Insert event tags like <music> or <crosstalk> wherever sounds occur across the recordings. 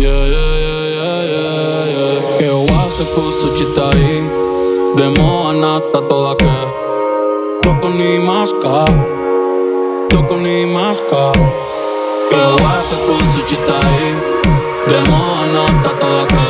Yeah, yeah, yeah, yeah, yeah, Que wase kusu chitai Demo anata toda que. Toko ni maska Toko ni maska Que wase kusu chitai Demo anata toda que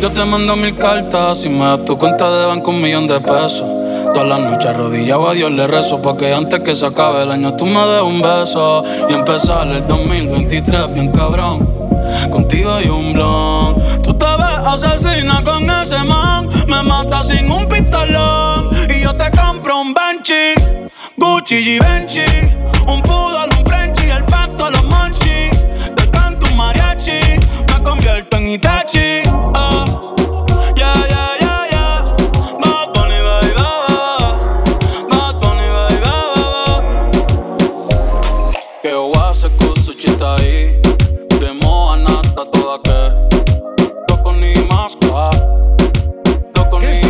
yo te mando mil cartas. Si me das tu cuenta de banco, un millón de pesos. Todas las noches arrodillado a Dios le rezo Porque antes que se acabe el año tú me des un beso. Y empezar el 2023 bien cabrón. Contigo hay un blon. Tú te ves asesina con ese man. Me mata sin un pistolón. Y yo te compro un Benchi Gucci y Benchi Un poodle, un Frenchy El pato a los monchi Te canto un mariachi. Me convierto en Itachi Que eu hace cosa chita ahí. De moa toda que. Toco ni más, Toco ni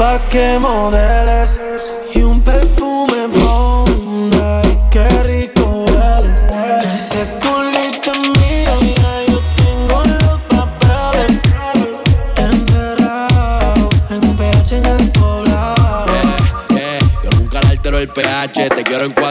化け物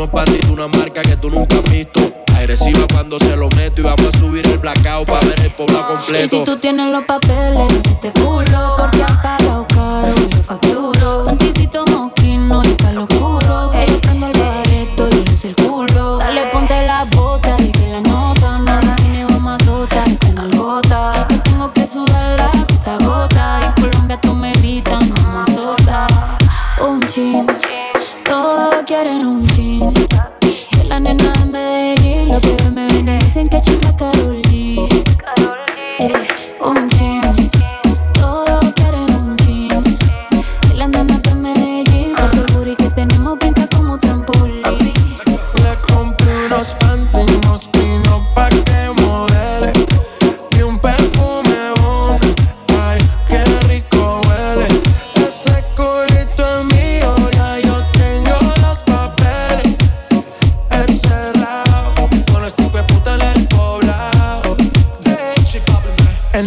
Unos panditos, una marca que tú nunca has visto. Agresiva cuando se lo meto y vamos a subir el blackout para ver el pueblo completo. Y si tú tienes los papeles, este culo,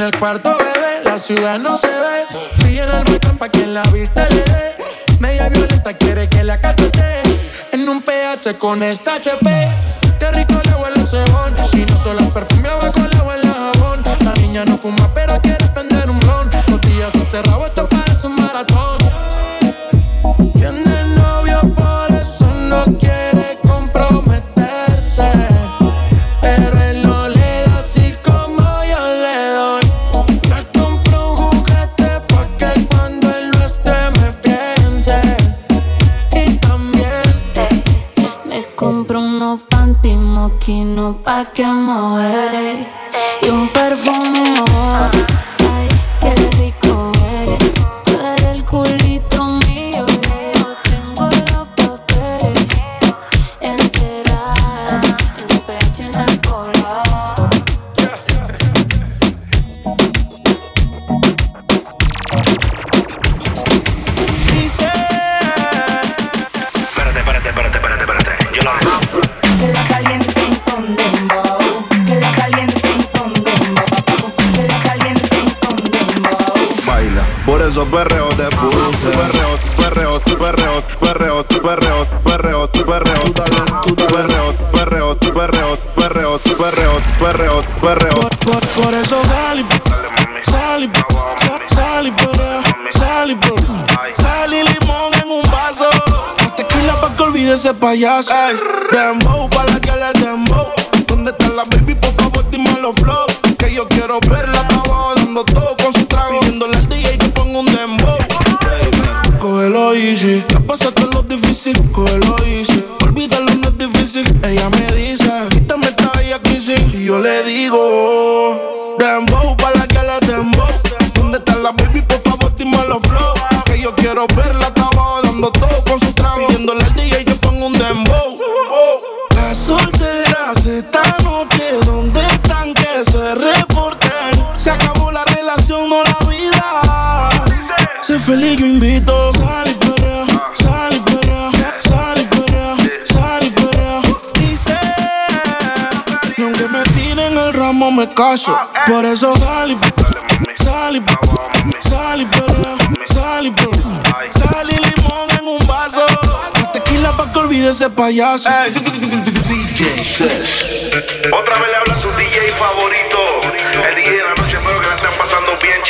el cuarto bebé, la ciudad no se ve. Fui en el botón pa' quien la vista le dé. Media violenta quiere que la cachete en un PH con esta HP qué rico le huele el cebón. Y no solo perfumeaba con la jabón. La niña no fuma, pero quiere prender un blon. Los días son cerrados, esto parece un maratón. Tiene novio, por eso no quiere moquinos pa' que modere Y un perfume oh, Por eso perreo te puse. Perreo, perreo, perreo, perreo, perreo, perreo, perreo, tú dale, tú dale. Perreo, perreo, perreo, perreo, perreo, perreo, perreo. Por, por eso sal y sal y sa- sal y perrea, sal y sal y limón en un vaso. Tequila pa' que olvide ese payaso. Ey, Sé feliz, yo invito. Sal y perrea, sal y perrea, sal y perrea, sal y perrea. Dice, y aunque me tiren el ramo, me caso. Por eso sal y sal y sal y perrea, sal y perrea, sal y limón en un vaso. Tequila pa' que olvide ese payaso. <laughs> Otra vez le habla su DJ favorito. El DJ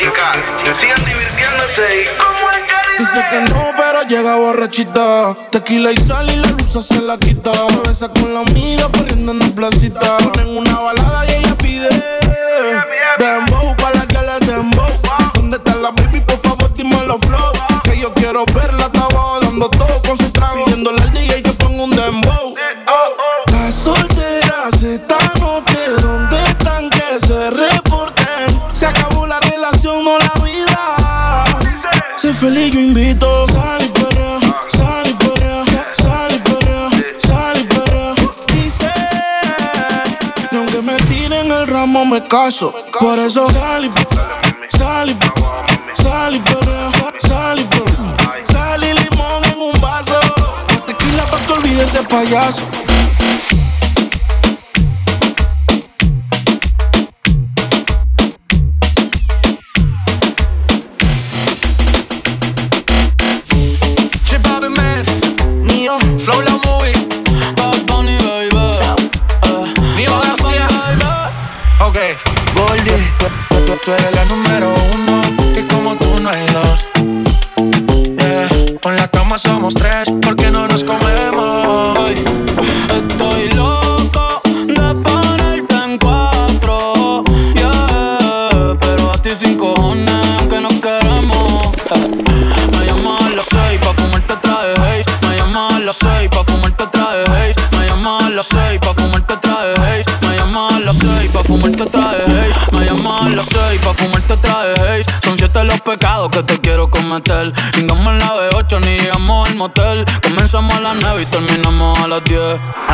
chicas. Sigan divirtiéndose y como. Dice que no, pero llega borrachita. Tequila y sal y la luz se la quita. Se besa con la amiga corriendo en la placita. Ponen una balada y ella pide. Dembow para la que le dembow. ¿Dónde está la baby? Por favor, dime los flow. Que yo quiero verla, está abajo dando todo con su trago. Pidiéndole al DJ que ponga un dembow. Feliz, yo invito. Sal y perrea, sal y perrea, sal y perrea, sal y perrea. Dice, y aunque me tiren el ramo, me caso. Por eso sal y sal y sal y perrea, sal y perrea, sal y limón en un vaso. Tequila pa' que olvide ese payaso. Tú, eres la número uno, que como tú no hay dos. Yeah, Con la cama somos tres, y terminamos a las 10.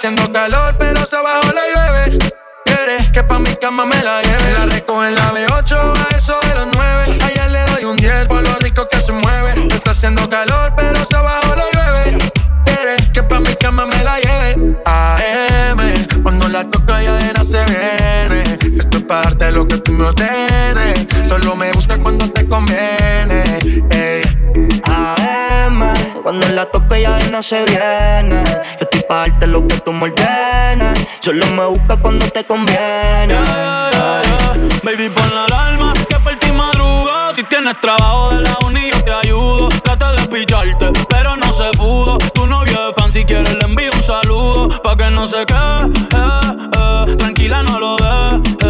Haciendo calor, pero se bajó la llueve. Quiere que pa' mi cama me la lleve. La recojo en la B8 a eso de los nueve. Allá le doy un 10 por lo rico que se mueve. Está haciendo calor, pero se bajó la llueve. Quiere que pa' mi cama me la lleve. AM, cuando la toco ella se viene. Esto es parte de lo que tú me ordenes. Solo me busca cuando te conviene. Cuando la toco ella no se viene. Yo estoy pa' darte lo que tú me ordenes. Solo me busca cuando te conviene. Baby, pon la alarma que por ti madruga. Si tienes trabajo de la uni, yo te ayudo. Trate de picharte, pero no se pudo. Tu novio es fan, si quieres le envío un saludo. Pa' que no se quede, eh, eh. tranquila, no lo ve.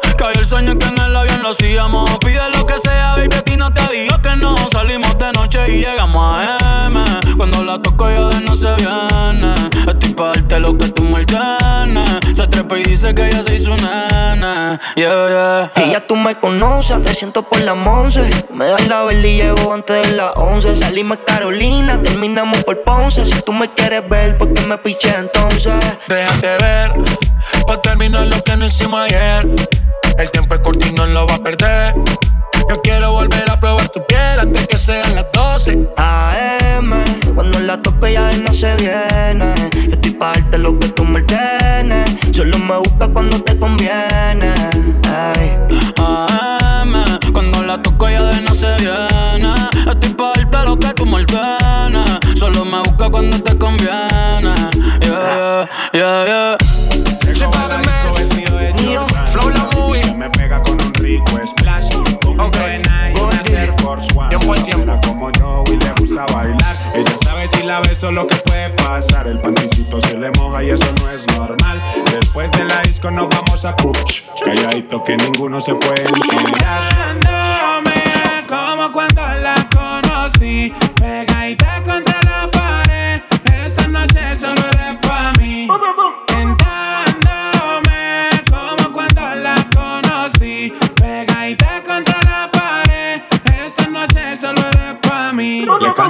Cayó el sueño que en el avión lo hacíamos. Pide lo que sea, baby, a ti no te digo que no. Salimos de noche y llegamos a M. Cuando la toco ya de no se viene. Estoy pa' darte lo que tú me ordenes. Se trepa y dice que ella se hizo nena. Yeah, yeah. Y ya tú me conoces, te siento por la once. Me das la vela y llego antes de las 11. Salimos a Carolina, terminamos por Ponce. Si tú me quieres ver, ¿por qué me piché entonces? Déjate ver, pa' terminar lo que no hicimos ayer. Beso lo que puede pasar. El panticito se le moja y eso no es normal. Después de la disco nos vamos a Kuch. Calladito que ninguno se puede enterar. Como cuando la conocí.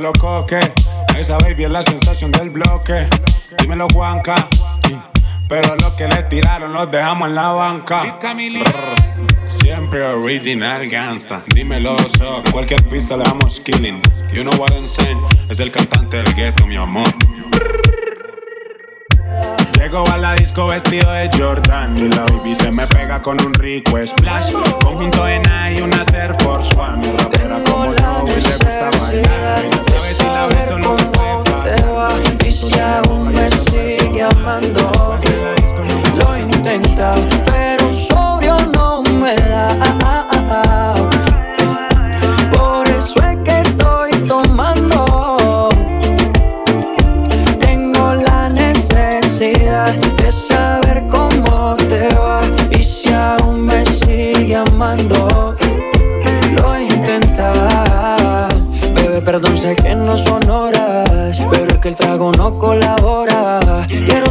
Dímelo coque, esa baby es la sensación del bloque. Dímelo Juanca, pero los que le tiraron los dejamos en la banca. Siempre original gangsta. Dímelo so, cualquier pista le damos killing. You know what I'm saying? Es el cantante del ghetto, mi amor. Llego a la disco vestido de Jordan y la baby se me pega con un rico splash. Conjunto en y una Air Force One. Mi rapera como yo y le gusta bailar. Ella sabe si la beso lo que puede pasar. Y si aún me sigue amando, lo intenta,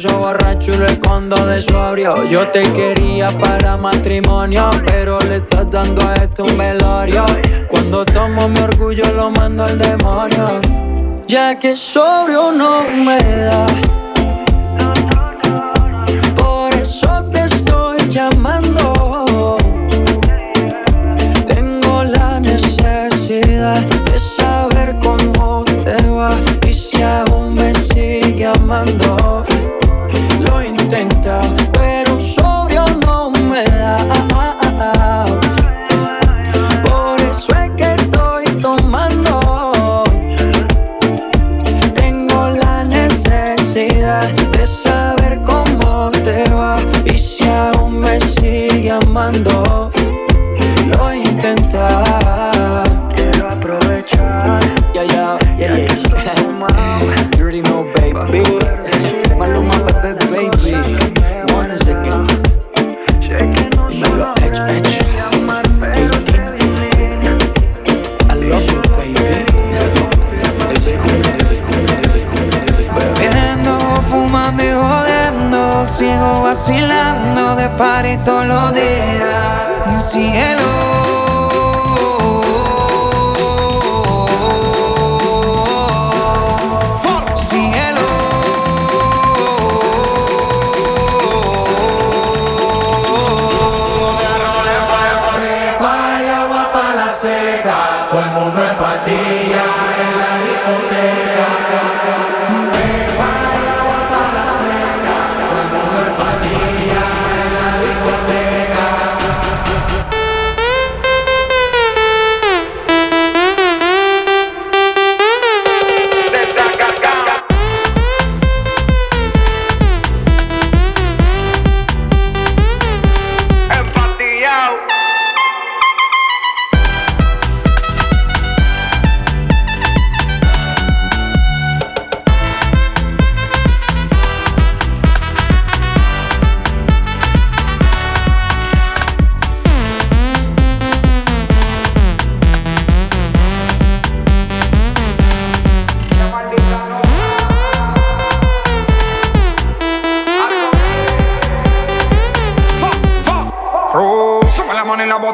Pienso borracho y lo escondo de sobrio. Yo te quería para matrimonio, pero le estás dando a esto un velorio. Cuando tomo mi orgullo lo mando al demonio. Ya que sobrio no me da. Por eso te estoy llamando. Tengo la necesidad de saber cómo te va y si aún me sigue amando. Pero sobrio no me da. Vacilando de party todos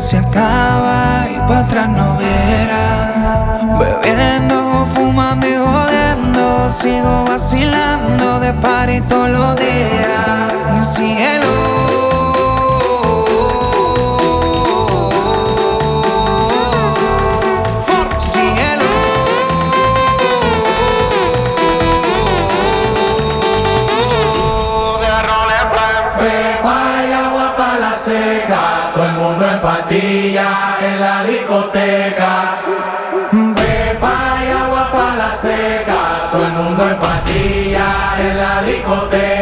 Se acaba y para atrás no verá. Bebiendo, fumando y jodiendo. Sigo vacilando de party todos los días. Mi cielo. en la discoteca. Pepa y agua para la seca, todo el mundo en patilla en la discoteca.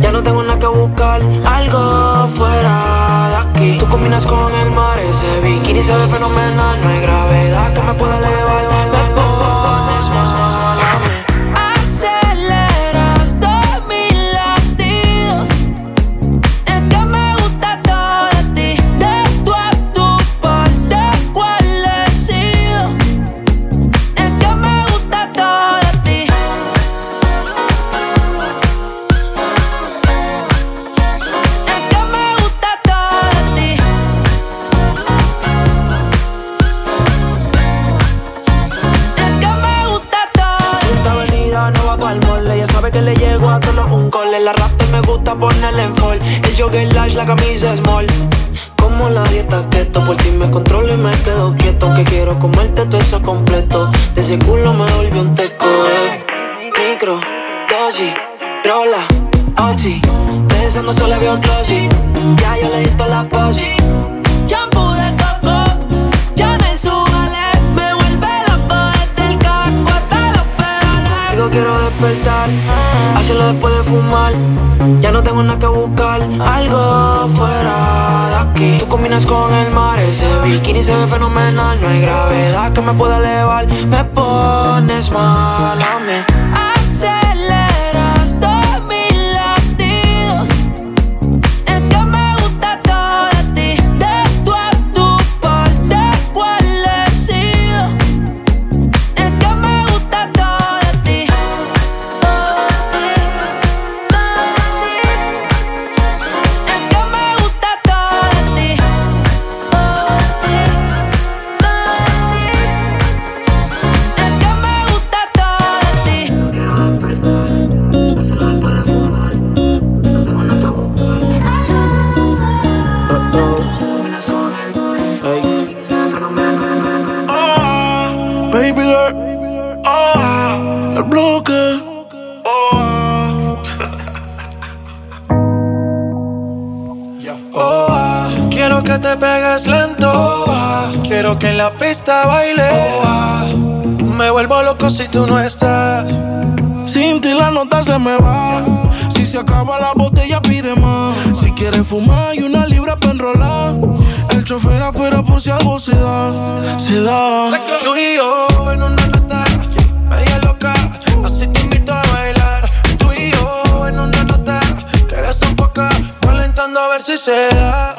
Ya no tengo nada que buscar, algo fuera de aquí. Tú combinas con el mar, ese bikini se ve fenomenal. No hacerlo después de fumar. Ya no tengo nada que buscar, algo fuera de aquí. Tú combinas con el mar, ese bikini se ve fenomenal. No hay gravedad que me pueda elevar. Me pones mal a mí. Que te pegues lento. Oh, ah, quiero que en la pista baile. Oh, ah, me vuelvo loco si tú no estás. Sin ti la nota se me va. Si se acaba la botella, pide más. Si quieres fumar y una libra para enrolar. El chofer afuera por si algo se da. Se da. Tú y yo en una nota media loca. Así te invito a bailar. Tú y yo en una nota que desenfoca. Calentando a ver si se da.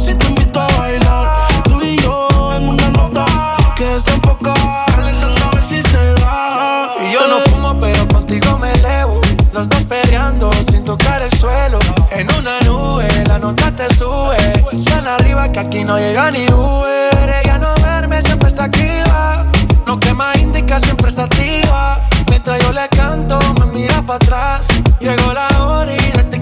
Así te invito a bailar. Tú y yo en una nota que desenfoca. A ver si se da. Y yo no fumo, pero contigo me elevo. Los dos peleando sin tocar el suelo. En una nube, la nota te sube. Tan arriba que aquí no llega ni Uber. Ella no duerme, siempre está activa. No quema indica, siempre está activa. Mientras yo le canto, me mira para atrás. Llegó la hora y de.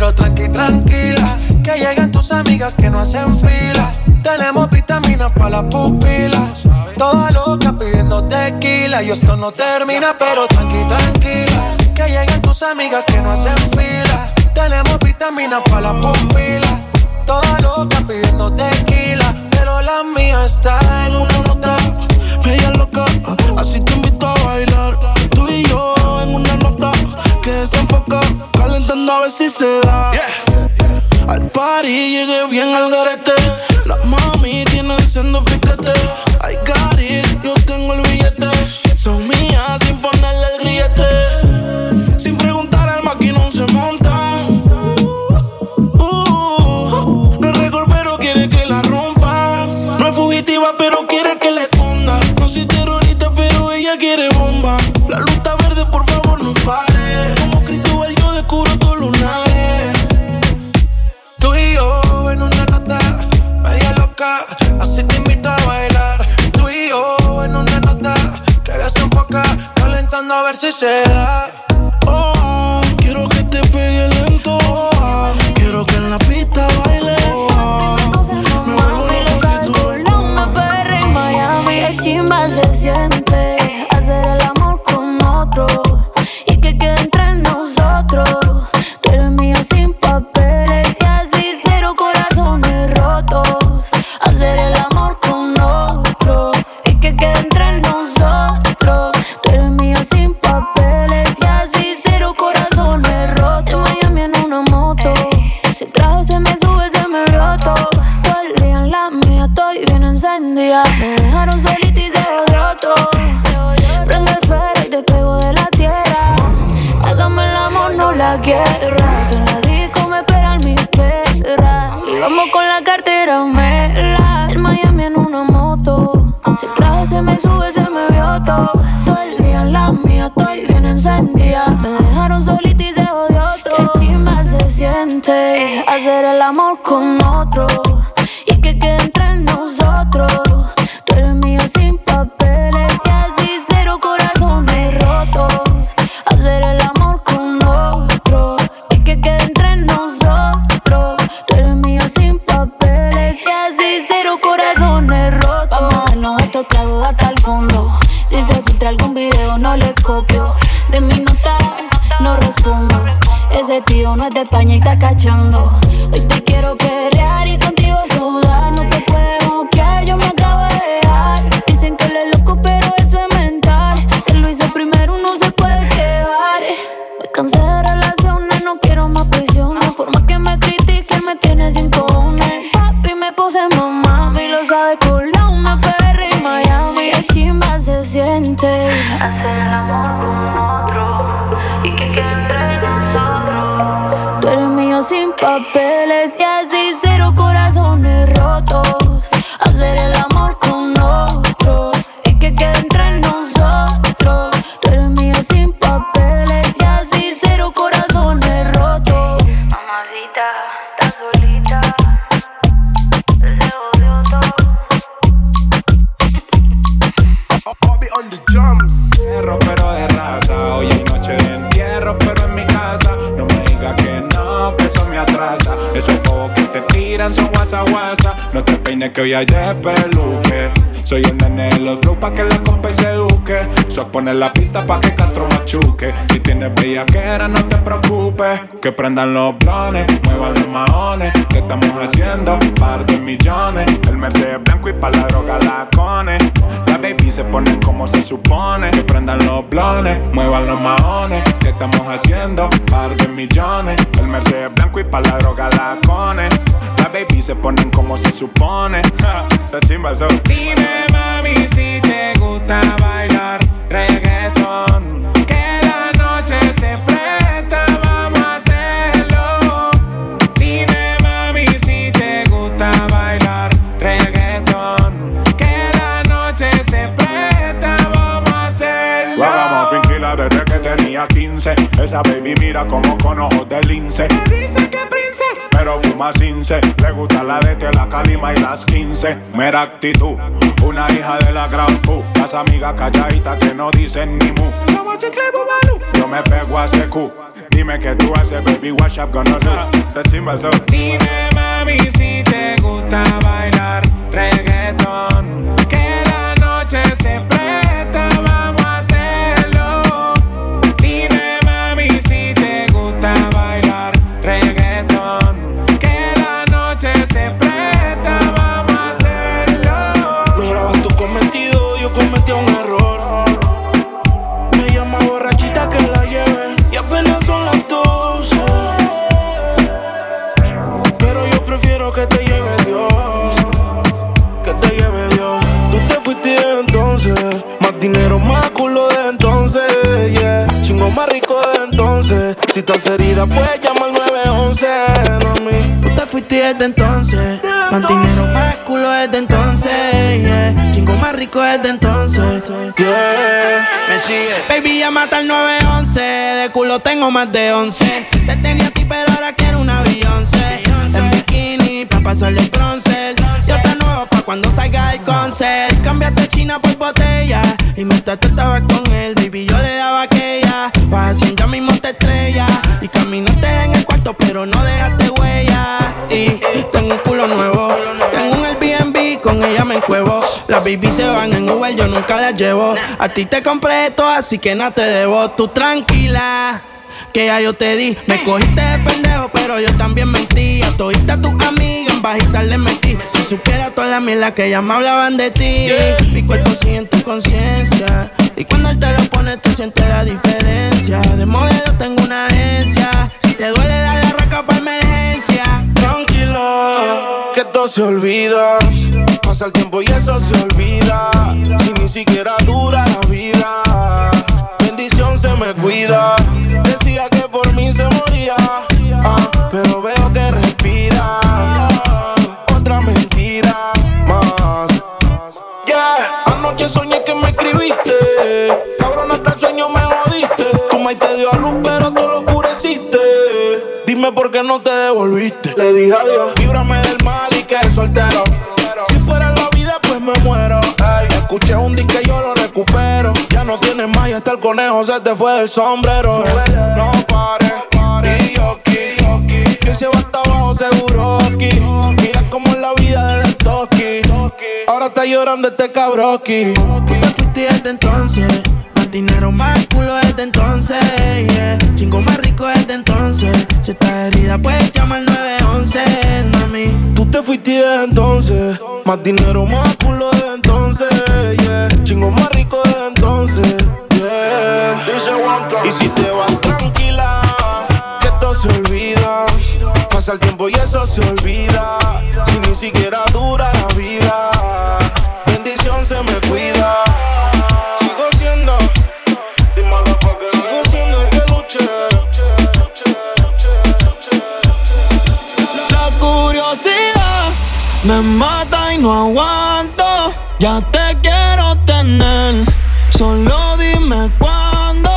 Pero tranqui, tranquila, que llegan tus amigas que no hacen fila. Tenemos vitaminas para las pupilas. Toda loca pidiendo tequila. Y esto no termina, pero tranqui, tranquila. Que lleguen tus amigas que no hacen fila. Tenemos vitaminas para las pupilas. Toda loca pidiendo tequila. Pero la mía está en una nota. Bella loca, así te invito a bailar. Tú y yo en una nota que desenfoca. Calentando a ver si se da. Al party llegué bien al garete. Las mami tienen siendo piquete. I got it, yo tengo el billete. Son mías calentando a ver si se da. Oh, quiero que te pegue lento. Oh, quiero que en la pista no es de España y está cachando. Hoy te quiero No te peines que hoy hay de peluque. Soy el nene de los flow pa' que la compa y se eduque. So poner la pista pa' que Castro machuque. Si tienes bellaquera, no te preocupes. Que prendan los blones, muevan los maones. ¿Qué estamos haciendo? Par de millones. El Mercedes blanco y pa' la droga la cone. La baby se ponen como se supone. Que prendan los blones, muevan los maones. ¿Qué estamos haciendo? Par de millones. El Mercedes blanco y pa' la droga la cone. Baby se ponen como se supone. Esa chimba so. Dime mami si te gusta bailar reggaeton. Que la noche se presta, vamos a hacerlo. Dime mami si te gusta bailar reggaeton. Que la noche se presta, vamos a hacerlo. Vamos, tranquila desde que tenía 15. Esa baby mira como con ojos de lince. Dice que prince, pero fuma cince. Le gusta la de la calima y las 15. Mera actitud, una hija de la gran pu. Las amigas calladitas que no dicen ni mu. Yo me pego a ese cu. Dime que tú haces, baby, what's up gonna do? Dime, mami, si te gusta bailar reggaeton. Que la noche se presta, Si estás herida, puedes llamar al 911. Mami. Tú te fuiste desde entonces. Más dinero, más culo desde entonces. Yeah. Chingo más rico desde entonces. Yeah. Me sigue. Baby, ya mata al 911. De culo tengo más de 11. Te tenía a ti, pero ahora quiero una Beyoncé. En bikini, pa' pasarle el bronce. Yo te nuevo pa' cuando salga el concert. Cambiaste China por botella. Y mientras tú estabas con él, baby, yo le daba aquella. Vas haciendo ya mismo Y caminaste en el cuarto, pero no dejaste huella. Y tengo un culo nuevo. Tengo un Airbnb, con ella me encuevo. Las baby se van en Uber, yo nunca las llevo. A ti te compré esto, así que nada te debo. Tú tranquila. Que ya yo te di, me cogiste de pendejo, pero yo también mentí. A todita tus amigas en bajita le metí. Si supiera toda la mierda que ya me hablaban de ti. Mi cuerpo sigue en tu conciencia. Y cuando él te lo pone, tú sientes la diferencia. De modelo tengo una agencia. Si te duele, dale la raca pa' emergencia. Tranquila, que todo se olvida. Pasa el tiempo y eso se olvida. Si ni siquiera dura la vida. Bendición se me cuida. Decía que por mí se moría. ah, pero veo Yeah. Anoche soñé que me escribiste. Cabrón, hasta el sueño me jodiste. Tu maíz te dio a luz, pero tú lo oscureciste. Dime por qué no te devolviste. Le dije adiós. Líbrame del mal y que soltero. Si fuera la vida, pues me muero. Escuché un disco y yo lo recupero. Ya no tienes más y hasta el conejo se te fue del sombrero. No pares. Y yo aquí. Que se va hasta abajo seguro aquí. Está llorando este cabroki. Tú te fuiste desde entonces. Más dinero, más culo desde entonces. Yeah. Chingo más rico desde entonces. Si estás herida, puedes llamar al 911, mami. Tú te fuiste de entonces. Más dinero, más culo de entonces. Yeah. Chingo más rico de entonces. Yeah. Y si te vas tranquila, que esto se olvida. Pasa el tiempo y eso se olvida. No aguanto. Ya te quiero tener, solo dime cuándo.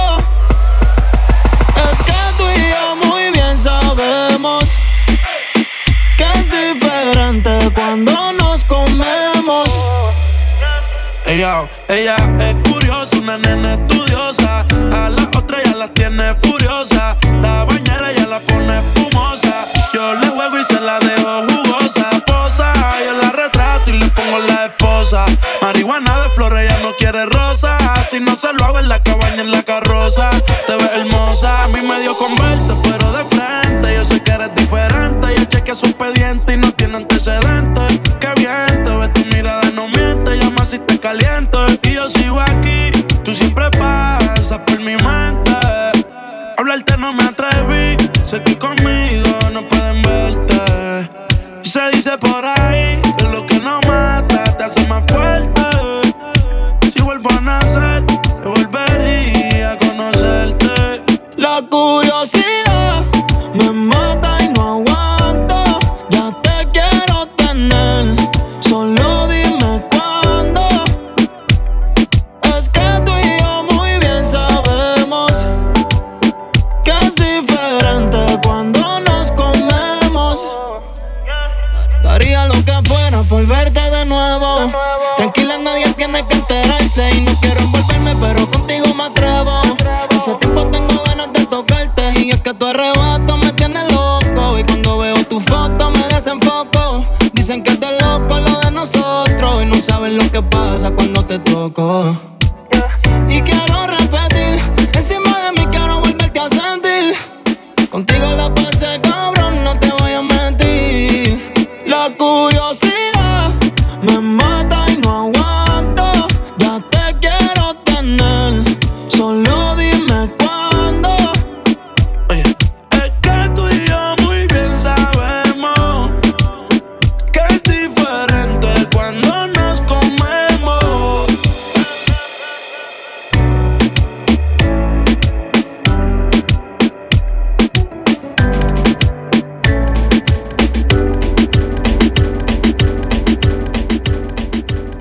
Es que tú y yo muy bien sabemos que es diferente cuando nos comemos. Ella, ella es curiosa, una nena estudiosa. A la otra ya la tiene furiosa. Marihuana de flores, ella no quiere rosa. Si no se lo hago en la cabaña, en la carroza. Te ves hermosa, a mí me dio con verte, pero de frente. Yo sé que eres diferente. Yo chequeé su expediente y no tiene antecedentes. Qué bien, te ves tu mirada, no miente. Llama si te caliento. Y yo sigo aquí, tú siempre pasas por mi mente. Hablarte no me atreví, sé que conmigo no pueden verte. Se dice por ahí Y no quiero envolverme, pero